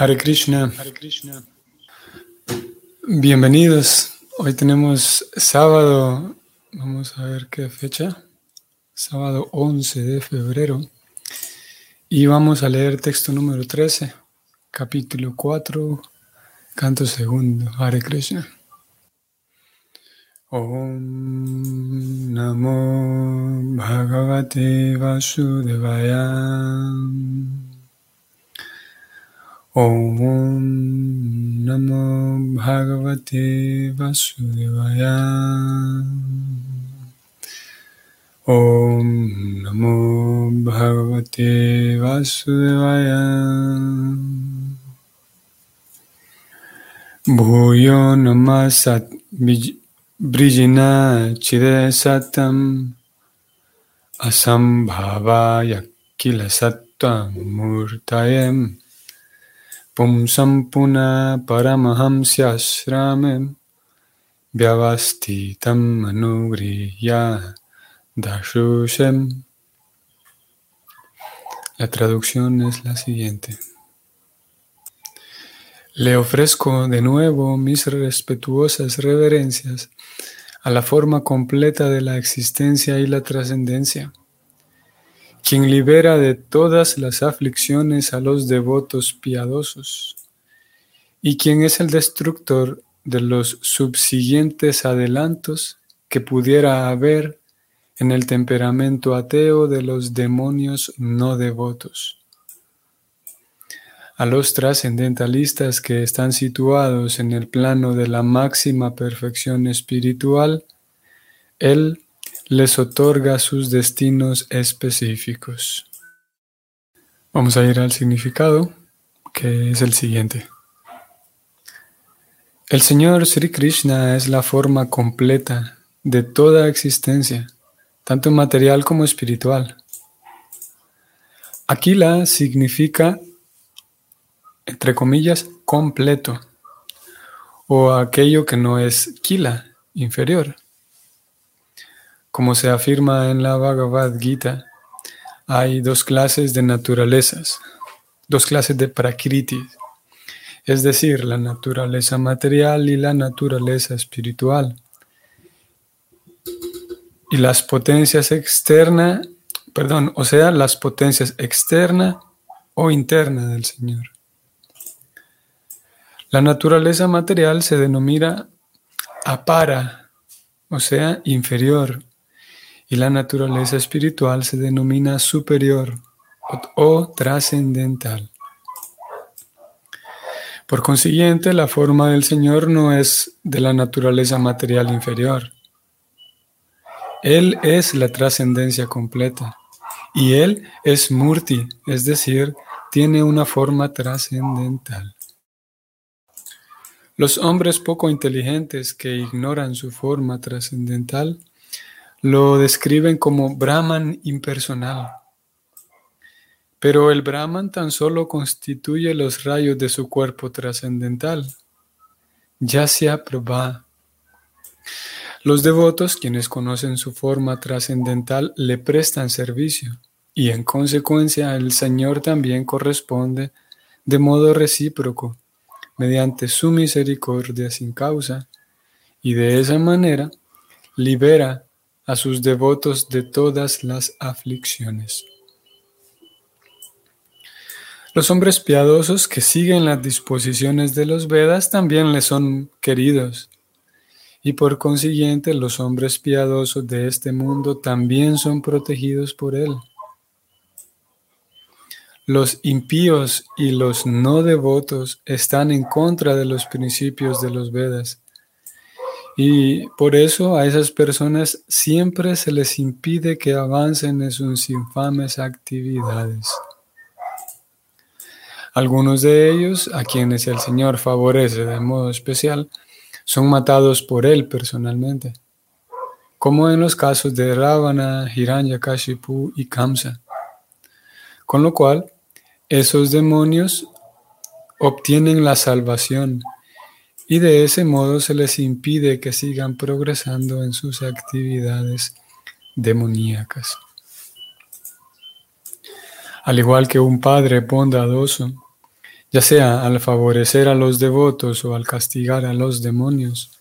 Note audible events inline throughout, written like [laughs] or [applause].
Hare Krishna. Bienvenidos. Hoy tenemos sábado, vamos a ver qué fecha, sábado 11 de febrero. Y vamos a leer texto número 13, capítulo 4, canto segundo. Hare Krishna. Om Namo Bhagavate Vasudevaya. Om Namo Bhagavate Vasudevaya. Om Namo Bhagavate Vasudevaya. Bhuyo Namasat Brijina Chidesatam Asambhavaya Kila Pumsampuna Paramahamsyashramem Vyavastitam Manugriya Dashushem. La traducción es la siguiente. Le ofrezco de nuevo mis respetuosas reverencias a la forma completa de la existencia y la trascendencia quien libera de todas las aflicciones a los devotos piadosos, y quien es el destructor de los subsiguientes adelantos que pudiera haber en el temperamento ateo de los demonios no devotos. A los trascendentalistas que están situados en el plano de la máxima perfección espiritual, Él les otorga sus destinos específicos. Vamos a ir al significado, que es el siguiente. El Señor Sri Krishna es la forma completa de toda existencia, tanto material como espiritual. Aquila significa, entre comillas, completo, o aquello que no es kila, inferior. Como se afirma en la Bhagavad Gita, hay dos clases de naturalezas, dos clases de prakriti, es decir, la naturaleza material y la naturaleza espiritual. Y las potencias externas, perdón, o sea, las potencias externa o interna del Señor. La naturaleza material se denomina apara, o sea, inferior, y la naturaleza espiritual se denomina superior o, trascendental. Por consiguiente, la forma del Señor no es de la naturaleza material inferior. Él es la trascendencia completa y Él es murti, es decir, tiene una forma trascendental. Los hombres poco inteligentes que ignoran su forma trascendental lo describen como Brahman impersonal. Pero el Brahman tan solo constituye los rayos de su cuerpo trascendental. Yasya Prabha. Los devotos, quienes conocen su forma trascendental, le prestan servicio y en consecuencia el Señor también corresponde de modo recíproco, mediante su misericordia sin causa, y de esa manera libera a sus devotos de todas las aflicciones. Los hombres piadosos que siguen las disposiciones de los Vedas también les son queridos, y por consiguiente los hombres piadosos de este mundo también son protegidos por él. Los impíos y los no devotos están en contra de los principios de los Vedas y por eso a esas personas siempre se les impide que avancen en sus infames actividades. Algunos de ellos, a quienes el Señor favorece de modo especial, son matados por Él personalmente, como en los casos de Ravana, Hiranyakashipu y Kamsa. Con lo cual, esos demonios obtienen la salvación y de ese modo se les impide que sigan progresando en sus actividades demoníacas. Al igual que un padre bondadoso ya sea al favorecer a los devotos o al castigar a los demonios.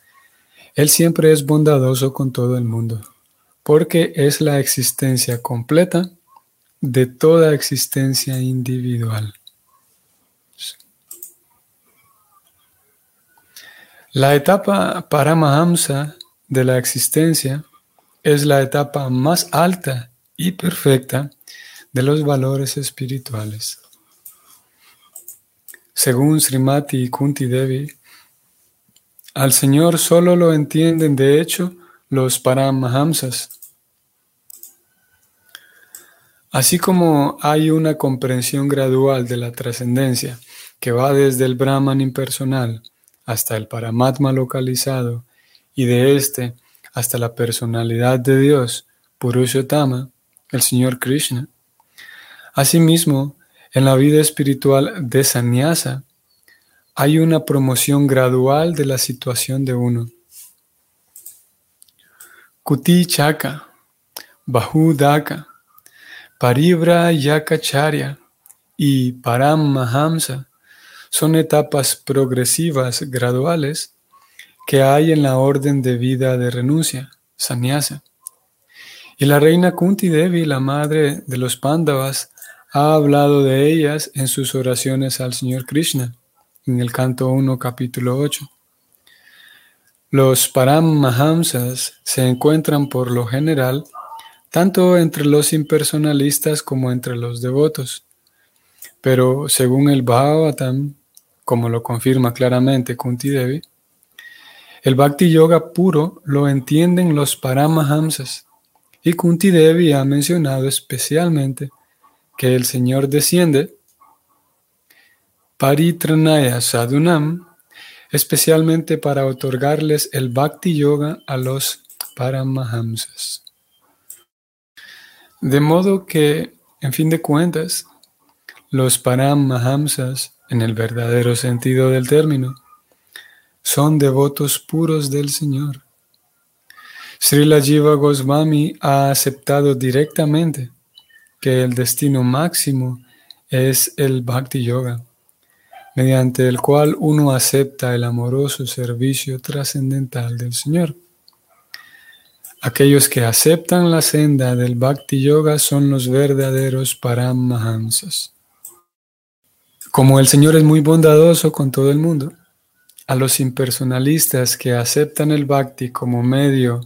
Él siempre es bondadoso con todo el mundo, porque es la existencia completa de toda existencia individual. La etapa Paramahamsa de la existencia es la etapa más alta y perfecta de los valores espirituales. Según Srimati Kunti Devi, al Señor solo lo entienden de hecho los Paramahamsas. Así como hay una comprensión gradual de la trascendencia que va desde el Brahman impersonal hasta el Paramatma localizado y de éste hasta la personalidad de Dios, Purushottama, el Señor Krishna. Asimismo, en la vida espiritual de sannyasa hay una promoción gradual de la situación de uno. Kuti Chaka, Bahudaka, Paribra Yakacharya y Param Mahamsa son etapas progresivas graduales que hay en la orden de vida de renuncia, sannyasa. Y la reina Kunti Devi, la madre de los Pandavas, ha hablado de ellas en sus oraciones al Señor Krishna, en el canto 1, capítulo 8. Los Paramahamsas se encuentran por lo general tanto entre los impersonalistas como entre los devotos. Pero según el Bhagavatam, como lo confirma claramente Kunti Devi, el Bhakti Yoga puro lo entienden los Paramahamsas. Y Kunti Devi ha mencionado especialmente que el Señor desciende, Paritranaya Sadhunam, especialmente para otorgarles el Bhakti Yoga a los Paramahamsas. De modo que, en fin de cuentas, los Paramahamsas, en el verdadero sentido del término, son devotos puros del Señor. Srila Jiva Goswami ha aceptado directamente que el destino máximo es el Bhakti Yoga, mediante el cual uno acepta el amoroso servicio trascendental del Señor. Aquellos que aceptan la senda del Bhakti Yoga son los verdaderos Paramahamsas. Como el Señor es muy bondadoso con todo el mundo, a los impersonalistas que aceptan el Bhakti como medio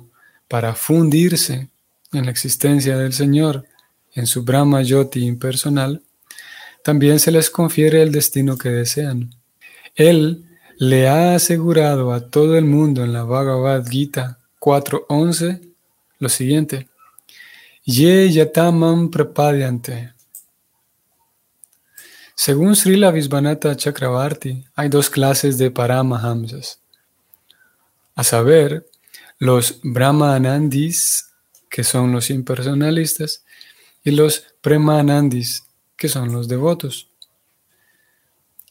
para fundirse en la existencia del Señor, en su Brahma Yoti impersonal, también se les confiere el destino que desean. Él le ha asegurado a todo el mundo en la Bhagavad Gita 4.11 lo siguiente. Ye yatamam prapadyante. Según Srila Visvanatha Chakravarti, hay dos clases de Paramahamsas, a saber, los Brahmanandis, que son los impersonalistas, y los premanandis, que son los devotos.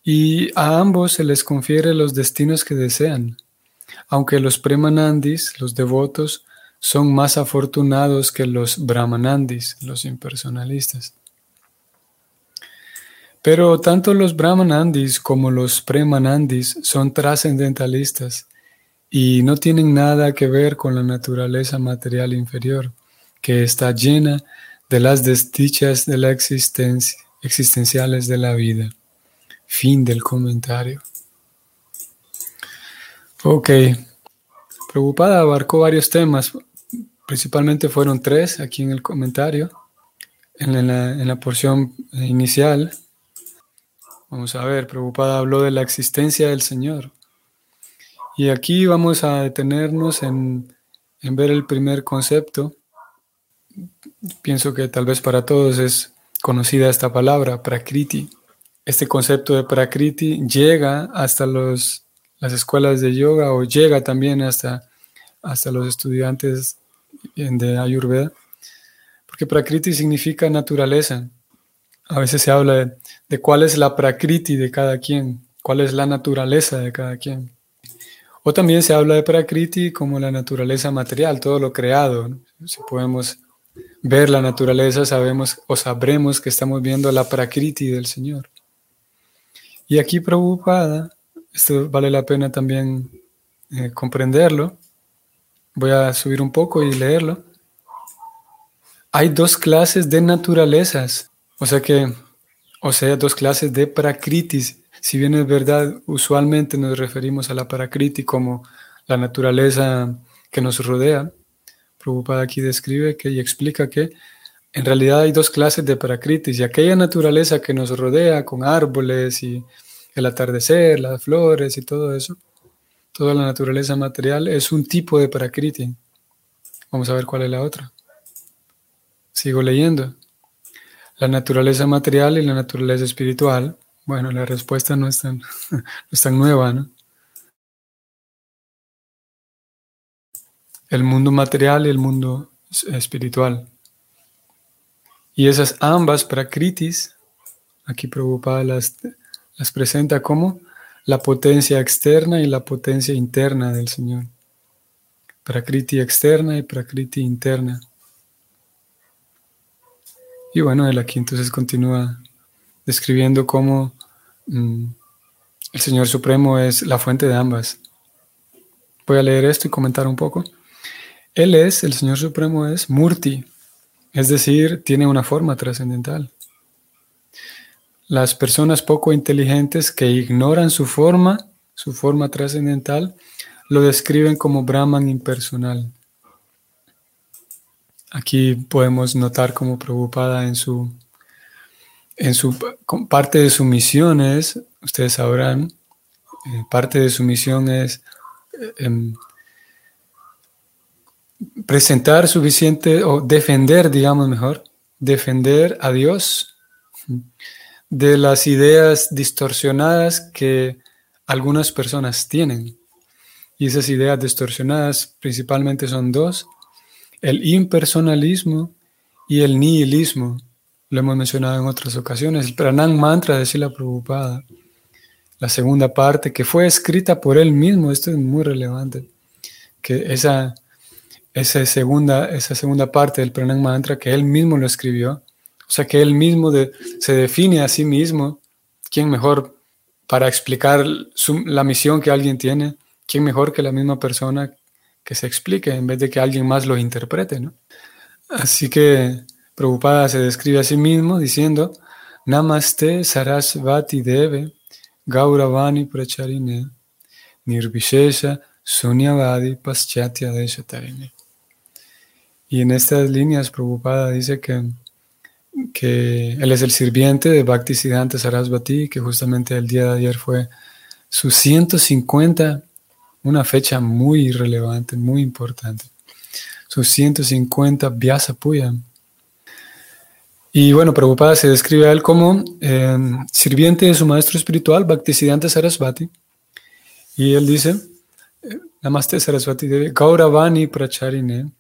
Y a ambos se les confiere los destinos que desean, aunque los premanandis, los devotos, son más afortunados que los brahmanandis, los impersonalistas. Pero tanto los brahmanandis como los premanandis son trascendentalistas y no tienen nada que ver con la naturaleza material inferior, que está llena de las desdichas de la existencia, existenciales de la vida. Fin del comentario. Ok. Preocupada abarcó varios temas, principalmente fueron tres aquí en el comentario, en la, en la porción inicial. Vamos a ver, Preocupada habló de la existencia del Señor. Y aquí vamos a detenernos en, en ver el primer concepto, pienso que tal vez para todos es conocida esta palabra, prakriti. Este concepto de prakriti llega hasta los, las escuelas de yoga o llega también hasta, hasta los estudiantes de Ayurveda, porque prakriti significa naturaleza. A veces se habla de, de cuál es la prakriti de cada quien, cuál es la naturaleza de cada quien. O también se habla de prakriti como la naturaleza material, todo lo creado. Si podemos ver la naturaleza, sabemos o sabremos que estamos viendo la prakriti del Señor. Y aquí preocupada, esto vale la pena también eh, comprenderlo. Voy a subir un poco y leerlo. Hay dos clases de naturalezas, o sea que, o sea, dos clases de prakritis. Si bien es verdad, usualmente nos referimos a la prakriti como la naturaleza que nos rodea. Prabhupada aquí describe que y explica que en realidad hay dos clases de prakritis y aquella naturaleza que nos rodea con árboles y el atardecer, las flores y todo eso, toda la naturaleza material es un tipo de prakriti. Vamos a ver cuál es la otra. Sigo leyendo. La naturaleza material y la naturaleza espiritual. Bueno, la respuesta no es tan, [laughs] no es tan nueva, ¿no? El mundo material y el mundo espiritual. Y esas ambas prakritis, aquí Prabhupada las, las presenta como la potencia externa y la potencia interna del Señor. Prakriti externa y prakriti interna. Y bueno, él aquí entonces continúa describiendo cómo mm, el Señor Supremo es la fuente de ambas. Voy a leer esto y comentar un poco. Él es, el Señor Supremo es Murti, es decir, tiene una forma trascendental. Las personas poco inteligentes que ignoran su forma, su forma trascendental, lo describen como Brahman impersonal. Aquí podemos notar como preocupada en su, en su parte de su misión es, ustedes sabrán, eh, parte de su misión es eh, em, presentar suficiente o defender, digamos mejor, defender a Dios de las ideas distorsionadas que algunas personas tienen. Y esas ideas distorsionadas principalmente son dos, el impersonalismo y el nihilismo. Lo hemos mencionado en otras ocasiones. El Pranam Mantra de la Prabhupada, la segunda parte, que fue escrita por él mismo, esto es muy relevante, que esa esa segunda, esa segunda parte del Pranam Mantra que él mismo lo escribió. O sea, que él mismo se define a sí mismo. ¿Quién mejor para explicar la misión que alguien tiene? ¿Quién mejor que la misma persona que se explique en vez de que alguien más lo interprete? ¿no? Así que Prabhupada se describe a sí mismo diciendo, Namaste Sarasvati Deve Gauravani Pracharine Nirvishesha Sunyavadi Paschatya Deshatarine. Y en estas líneas, Prabhupada dice que, que él es el sirviente de Bhakti Siddhanta Sarasvati, que justamente el día de ayer fue su 150, una fecha muy relevante, muy importante. Sus 150 Vyasa Puya. Y bueno, Prabhupada se describe a él como eh, sirviente de su maestro espiritual, Bhaktisiddhanta Sarasvati. Y él dice, eh, Namaste Sarasvati Devi, Gauravani Pracharine,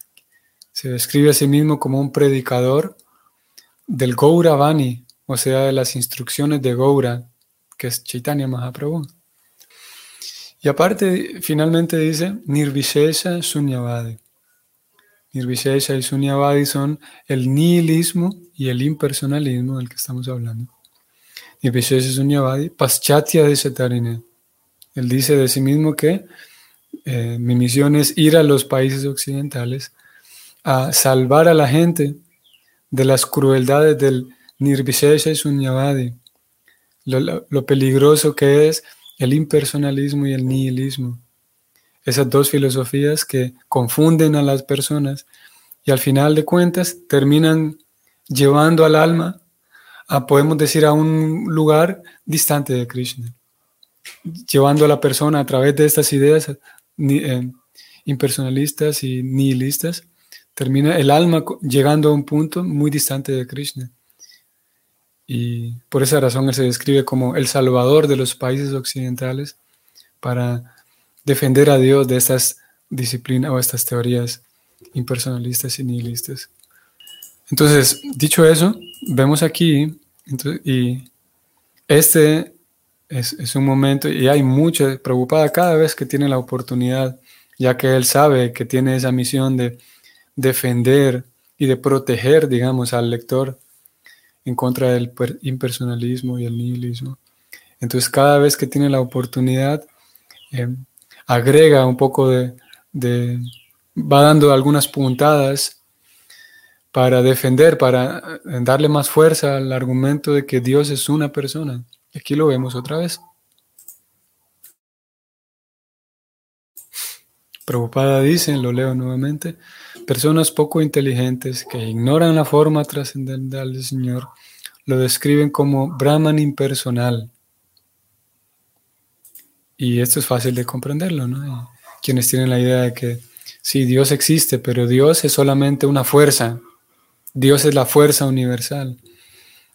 se describe a sí mismo como un predicador del Gauravani, o sea, de las instrucciones de Gaura, que es Chaitanya Mahaprabhu. Y aparte, finalmente dice, Nirvishesha Sunyavadi. Nirvishesha y Sunyavadi son el nihilismo y el impersonalismo del que estamos hablando. Nirvishesha Sunyavadi, Paschatya de. Él dice de sí mismo que eh, mi misión es ir a los países occidentales a salvar a la gente de las crueldades del Nirvishesha y Sunyavadi, lo, peligroso que es el impersonalismo y el nihilismo. Esas dos filosofías que confunden a las personas y al final de cuentas terminan llevando al alma a, podemos decir, a un lugar distante de Krishna, llevando a la persona a través de estas ideas eh, impersonalistas y nihilistas termina el alma llegando a un punto muy distante de Krishna. Y por esa razón él se describe como el salvador de los países occidentales para defender a Dios de estas disciplinas o estas teorías impersonalistas y nihilistas. Entonces, dicho eso, vemos aquí, y este es, es, un momento, y hay mucha preocupada cada vez que tiene la oportunidad, ya que él sabe que tiene esa misión de defender y de proteger, digamos, al lector en contra del impersonalismo y el nihilismo. Entonces cada vez que tiene la oportunidad, eh, agrega un poco de, de, va dando algunas puntadas para defender, para eh, darle más fuerza al argumento de que Dios es una persona. Aquí lo vemos otra vez. Prabhupada dice, lo leo nuevamente, personas poco inteligentes que ignoran la forma trascendental del Señor lo describen como Brahman impersonal. Y esto es fácil de comprenderlo, ¿no? Quienes tienen la idea de que sí, Dios existe, pero Dios es solamente una fuerza. Dios es la fuerza universal.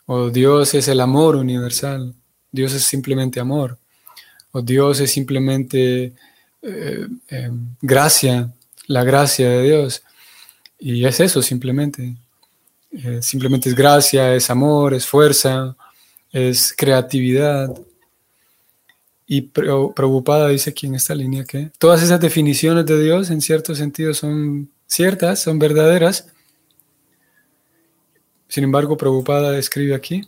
O Dios es el amor universal. Dios es simplemente amor. O Dios es simplemente eh, eh, gracia, la gracia de Dios. Y es eso simplemente. Eh, simplemente es gracia, es amor, es fuerza, es creatividad. Y preocupada dice aquí en esta línea que todas esas definiciones de Dios en cierto sentido son ciertas, son verdaderas. Sin embargo, preocupada escribe aquí,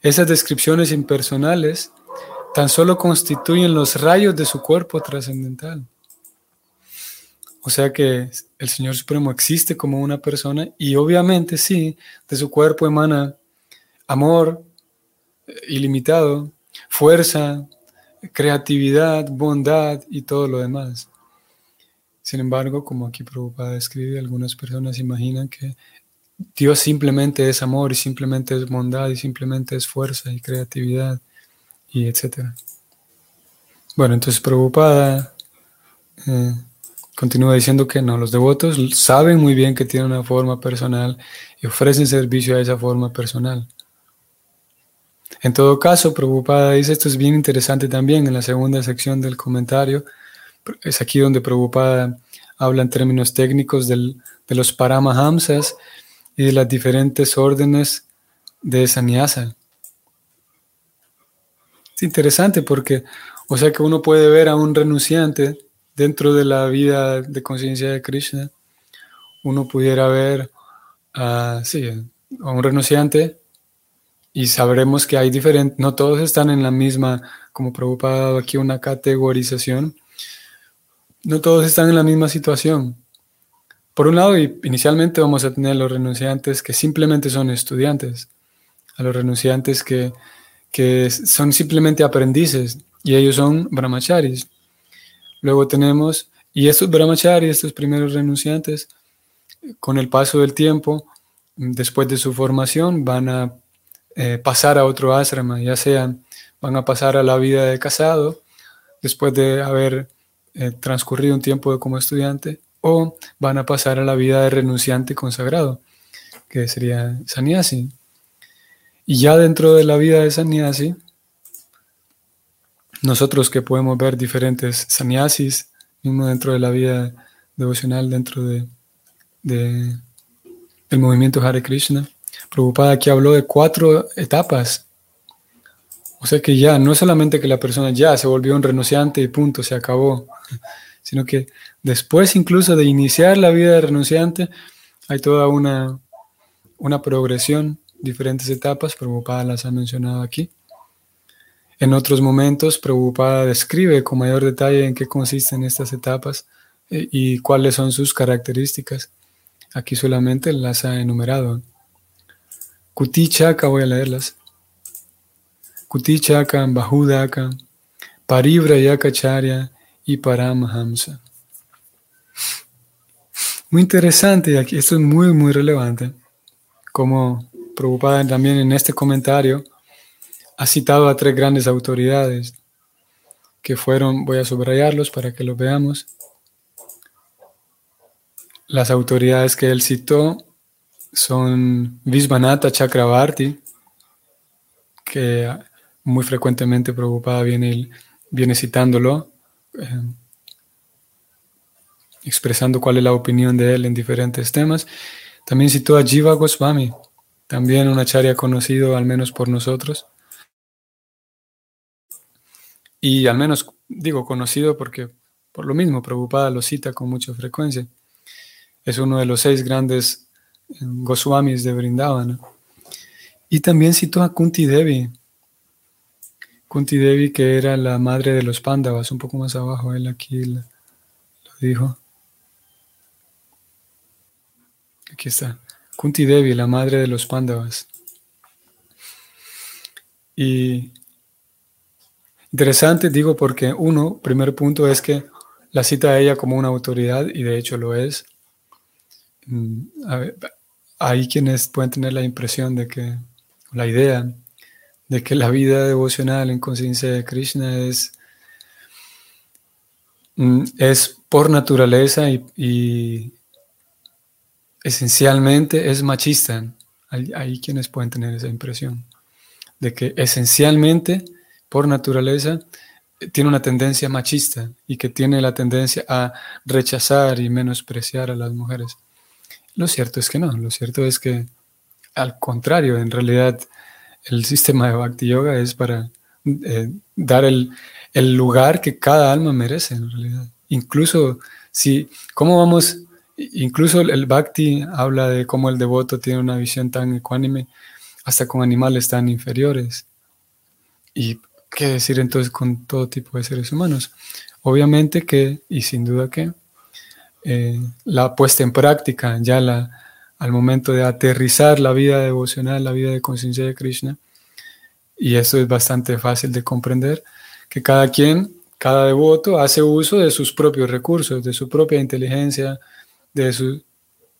esas descripciones impersonales tan solo constituyen los rayos de su cuerpo trascendental. O sea que el Señor Supremo existe como una persona y obviamente sí, de su cuerpo emana amor eh, ilimitado, fuerza, creatividad, bondad y todo lo demás. Sin embargo, como aquí Prabhupada escribe, algunas personas imaginan que Dios simplemente es amor y simplemente es bondad y simplemente es fuerza y creatividad y etcétera. Bueno, entonces Prabhupada eh, continúa diciendo que no, los devotos saben muy bien que tienen una forma personal y ofrecen servicio a esa forma personal. En todo caso, Prabhupada dice, esto es bien interesante también en la segunda sección del comentario, es aquí donde Prabhupada habla en términos técnicos del, de los paramahamsas y de las diferentes órdenes de sannyasa. Es interesante porque, o sea que uno puede ver a un renunciante dentro de la vida de conciencia de Krishna, uno pudiera ver a, sí, a un renunciante y sabremos que hay diferentes, no todos están en la misma, como preocupado aquí una categorización, no todos están en la misma situación. Por un lado, inicialmente vamos a tener a los renunciantes que simplemente son estudiantes, a los renunciantes que que son simplemente aprendices y ellos son brahmacharis. Luego tenemos, y estos brahmacharis, estos primeros renunciantes, con el paso del tiempo, después de su formación, van a eh, pasar a otro asrama, ya sean, van a pasar a la vida de casado, después de haber eh, transcurrido un tiempo como estudiante, o van a pasar a la vida de renunciante consagrado, que sería sannyasi. Y ya dentro de la vida de sannyasi, nosotros que podemos ver diferentes sannyasis, mismo dentro de la vida devocional, dentro de, del movimiento Hare Krishna, Prabhupada aquí habló de cuatro etapas. O sea que ya, no es solamente que la persona ya se volvió un renunciante y punto, se acabó, [laughs] sino que después incluso de iniciar la vida de renunciante, hay toda una, una progresión diferentes etapas, Prabhupada las ha mencionado aquí. En otros momentos, Prabhupada describe con mayor detalle en qué consisten estas etapas eh, y cuáles son sus características. Aquí solamente las ha enumerado. Kutichaka, voy a leerlas. Kutichaka, Bahudaka, Parivrayakacharya y Paramahamsa. Muy interesante, aquí esto es muy, muy relevante, como preocupada también en este comentario ha citado a tres grandes autoridades que fueron, voy a subrayarlos para que los veamos. Las autoridades que él citó son Visvanatha Chakravarti, que muy frecuentemente preocupada viene, viene citándolo, eh, expresando cuál es la opinión de él en diferentes temas. También citó a Jiva Goswami, también un acharya conocido al menos por nosotros. Y al menos digo conocido porque por lo mismo Prabhupada lo cita con mucha frecuencia. Es uno de los seis grandes eh, Goswamis de Vrindavan. Y también citó a Kunti Devi. Kunti Devi, que era la madre de los Pándavas, un poco más abajo, él aquí lo dijo. Aquí está. Kunti Devi, la madre de los Pándavas. Y interesante, digo, porque uno, primer punto es que la cita a ella como una autoridad, y de hecho lo es. Mm, hay quienes pueden tener la impresión de que, la idea de que la vida devocional en conciencia de Krishna es, mm, es por naturaleza y, esencialmente es machista. hay, quienes pueden tener esa impresión de que esencialmente, por naturaleza, tiene una tendencia machista y que tiene la tendencia a rechazar y menospreciar a las mujeres. Lo cierto es que no, lo cierto es que al contrario, en realidad el sistema de Bhakti Yoga es para eh, dar el, el, lugar que cada alma merece en realidad. Incluso si, ¿cómo vamos? Incluso el Bhakti habla de cómo el devoto tiene una visión tan ecuánime hasta con animales tan inferiores. ¿Y qué decir entonces con todo tipo de seres humanos? Obviamente que, y sin duda que, eh, la puesta en práctica, ya la, al momento de aterrizar la vida devocional, la vida de conciencia de Krishna, y eso es bastante fácil de comprender, que cada quien, cada devoto hace uso de sus propios recursos, de su propia inteligencia, de su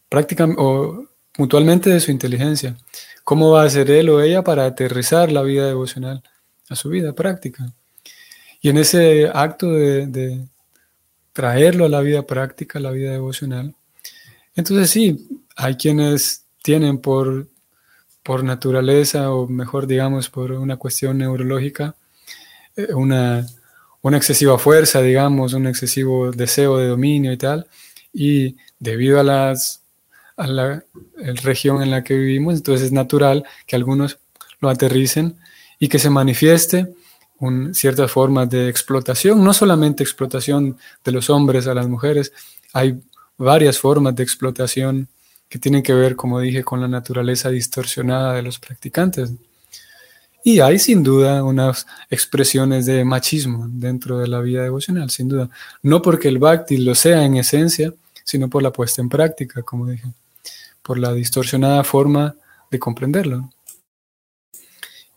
práctica o puntualmente de su inteligencia. ¿Cómo va a hacer él o ella para aterrizar la vida devocional a su vida práctica? Y en ese acto de, traerlo a la vida práctica, a la vida devocional, entonces sí, hay quienes tienen por, por naturaleza, o mejor digamos, por una cuestión neurológica, eh, una, una excesiva fuerza, digamos, un excesivo deseo de dominio y tal, y debido a las a la región en la que vivimos, entonces es natural que algunos lo aterricen y que se manifieste un, ciertas formas de explotación, no solamente explotación de los hombres a las mujeres, hay varias formas de explotación que tienen que ver, como dije, con la naturaleza distorsionada de los practicantes. Y hay sin duda unas expresiones de machismo dentro de la vida devocional, sin duda. No porque el bhakti lo sea en esencia, sino por la puesta en práctica, como dije por la distorsionada forma de comprenderlo.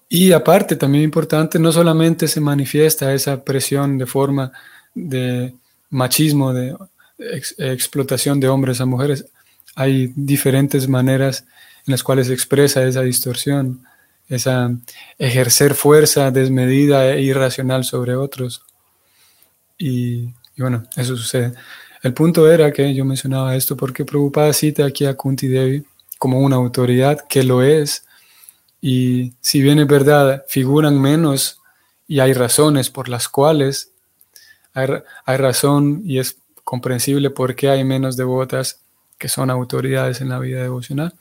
Y aparte, también importante, no solamente se manifiesta esa presión de forma de machismo, de explotación de hombres a mujeres, hay diferentes maneras en las cuales se expresa esa distorsión, esa ejercer fuerza desmedida e irracional sobre otros. Y, bueno, eso sucede. El punto era que yo mencionaba esto porque Prabhupada cita aquí a Kunti Devi como una autoridad que lo es. Y si bien es verdad, figuran menos y hay razones por las cuales hay, razón y es comprensible por qué hay menos devotas que son autoridades en la vida devocional.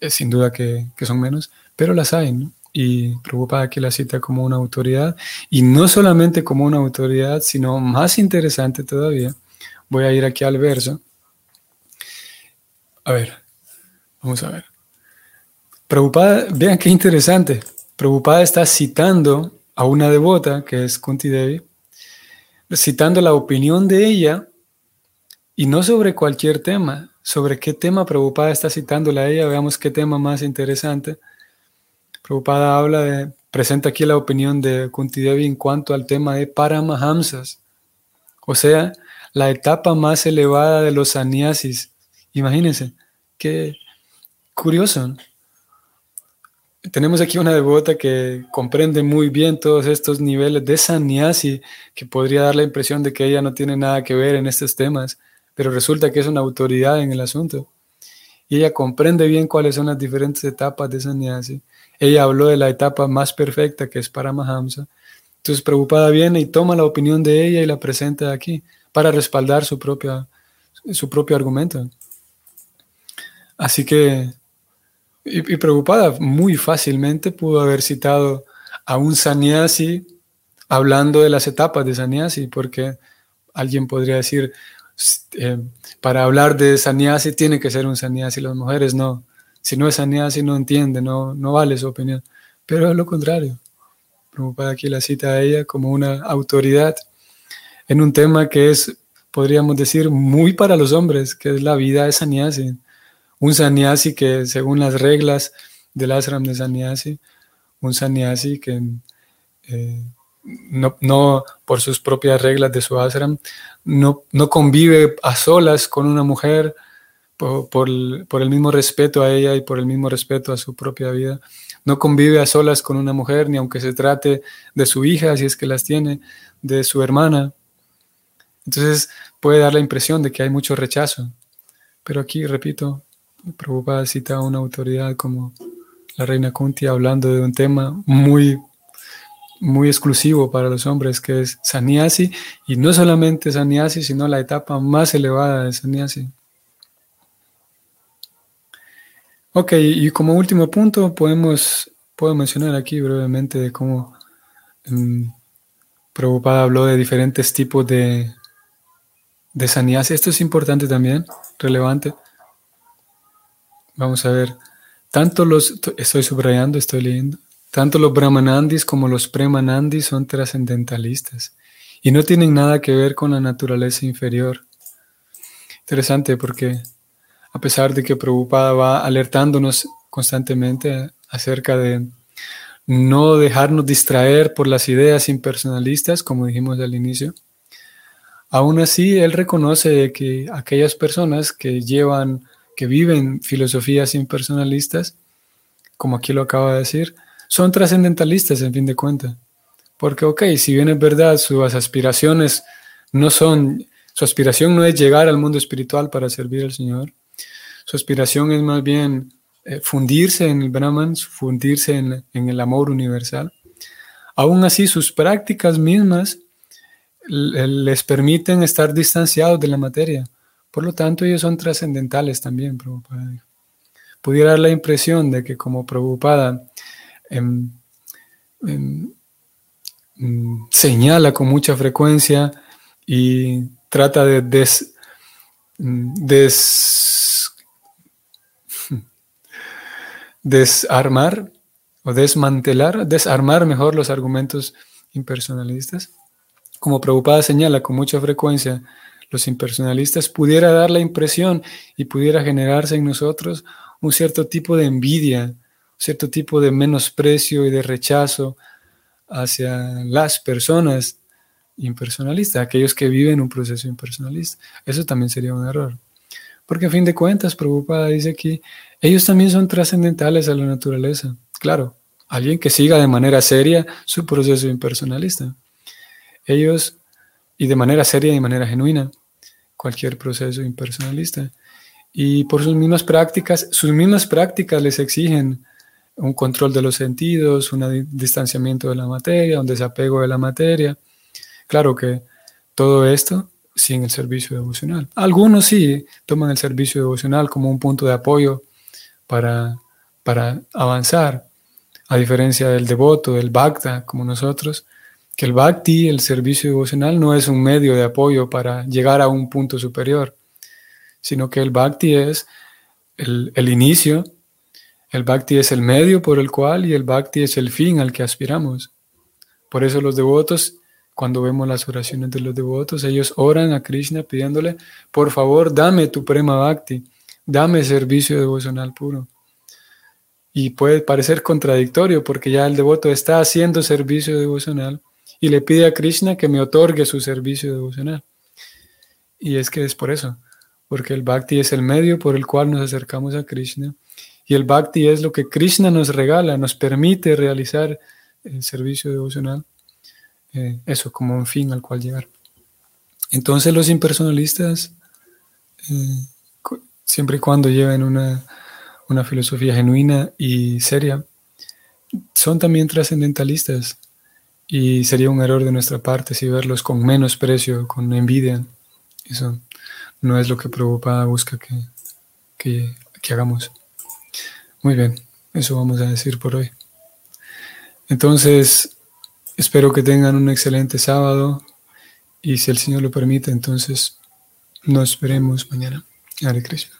Es sin duda que, son menos, pero las hay. Y Prabhupada aquí la cita como una autoridad. Y no solamente como una autoridad, sino más interesante todavía, Voy a ir aquí al verso. A ver, vamos a ver. Preocupada, vean qué interesante. Preocupada está citando a una devota, que es Kunti Devi, citando la opinión de ella, y no sobre cualquier tema, sobre qué tema Preocupada está citándola a ella, veamos qué tema más interesante. Preocupada habla de, presenta aquí la opinión de Kunti Devi en cuanto al tema de Paramahamsas, o sea, la etapa más elevada de los sannyasis. Imagínense, qué curioso. Tenemos aquí una devota que comprende muy bien todos estos niveles de sannyasi, que podría dar la impresión de que ella no tiene nada que ver en estos temas, pero resulta que es una autoridad en el asunto. Y ella comprende bien cuáles son las diferentes etapas de sannyasi. Ella habló de la etapa más perfecta, que es Paramahamsa. Entonces, preocupada viene y toma la opinión de ella y la presenta aquí para respaldar su, propia, su propio argumento. Así que, y, preocupada, muy fácilmente pudo haber citado a un sannyasi hablando de las etapas de sannyasi, porque alguien podría decir, eh, para hablar de sannyasi tiene que ser un sannyasi, las mujeres no. Si no es sannyasi no entiende, no, no vale su opinión. Pero es lo contrario. Prabhupada aquí la cita a ella como una autoridad en un tema que es, podríamos decir, muy para los hombres, que es la vida de sannyasi. Un sannyasi que, según las reglas del ashram de sannyasi, un sannyasi que eh, no, por sus propias reglas de su ashram, no, no convive a solas con una mujer por, por, el mismo respeto a ella y por el mismo respeto a su propia vida. No convive a solas con una mujer, ni aunque se trate de su hija, si es que las tiene, de su hermana. Entonces puede dar la impresión de que hay mucho rechazo. Pero aquí, repito, Prabhupada cita a una autoridad como la reina Kunti hablando de un tema muy, muy exclusivo para los hombres, que es sannyasi, y no solamente sannyasi, sino la etapa más elevada de sannyasi. Ok, y como último punto podemos, puedo mencionar aquí brevemente de cómo um, Prabhupada habló de diferentes tipos de, de sannyas. Esto es importante también, relevante. Vamos a ver, tanto los, estoy subrayando, estoy leyendo, tanto los brahmanandis como los premanandis son trascendentalistas y no tienen nada que ver con la naturaleza inferior. Interesante porque a pesar de que Prabhupada va alertándonos constantemente acerca de no dejarnos distraer por las ideas impersonalistas, como dijimos al inicio, Aún así, él reconoce que aquellas personas que llevan, que viven filosofías impersonalistas, como aquí lo acaba de decir, son trascendentalistas en fin de cuentas. Porque, ok, si bien es verdad, sus aspiraciones no son, su aspiración no es llegar al mundo espiritual para servir al Señor, su aspiración es más bien eh, fundirse en el Brahman, fundirse en, en el amor universal. Aún así, sus prácticas mismas les permiten estar distanciados de la materia. Por lo tanto, ellos son trascendentales también, Prabhupada. Pudiera dar la impresión de que como Prabhupada em, em, mm, señala con mucha frecuencia y trata de des, mm, [laughs] desarmar o desmantelar, desarmar mejor los argumentos impersonalistas como Prabhupada señala con mucha frecuencia, los impersonalistas pudiera dar la impresión y pudiera generarse en nosotros un cierto tipo de envidia, un cierto tipo de menosprecio y de rechazo hacia las personas impersonalistas, aquellos que viven un proceso impersonalista. Eso también sería un error. Porque a fin de cuentas, Prabhupada dice aquí, ellos también son trascendentales a la naturaleza. Claro, alguien que siga de manera seria su proceso impersonalista ellos, y de manera seria y de manera genuina, cualquier proceso impersonalista. Y por sus mismas prácticas, sus mismas prácticas les exigen un control de los sentidos, un distanciamiento de la materia, un desapego de la materia. Claro que todo esto sin el servicio devocional. Algunos sí toman el servicio devocional como un punto de apoyo para, para avanzar, a diferencia del devoto, del bhakta, como nosotros, que el bhakti, el servicio devocional, no es un medio de apoyo para llegar a un punto superior, sino que el bhakti es el, inicio, el bhakti es el medio por el cual y el bhakti es el fin al que aspiramos. Por eso los devotos, cuando vemos las oraciones de los devotos, ellos oran a Krishna pidiéndole, por favor, dame tu prema bhakti, dame servicio devocional puro. Y puede parecer contradictorio porque ya el devoto está haciendo servicio devocional, y le pide a Krishna que me otorgue su servicio devocional. Y es que es por eso, porque el bhakti es el medio por el cual nos acercamos a Krishna y el bhakti es lo que Krishna nos regala, nos permite realizar el servicio devocional, eh, eso como un fin al cual llegar. Entonces los impersonalistas, eh, siempre y cuando lleven una, una filosofía genuina y seria, son también trascendentalistas y sería un error de nuestra parte si verlos con menos precio, con envidia. Eso no es lo que Prabhupada busca que, que, que hagamos. Muy bien, eso vamos a decir por hoy. Entonces, espero que tengan un excelente sábado y si el Señor lo permite, entonces nos veremos mañana. Hare Krishna.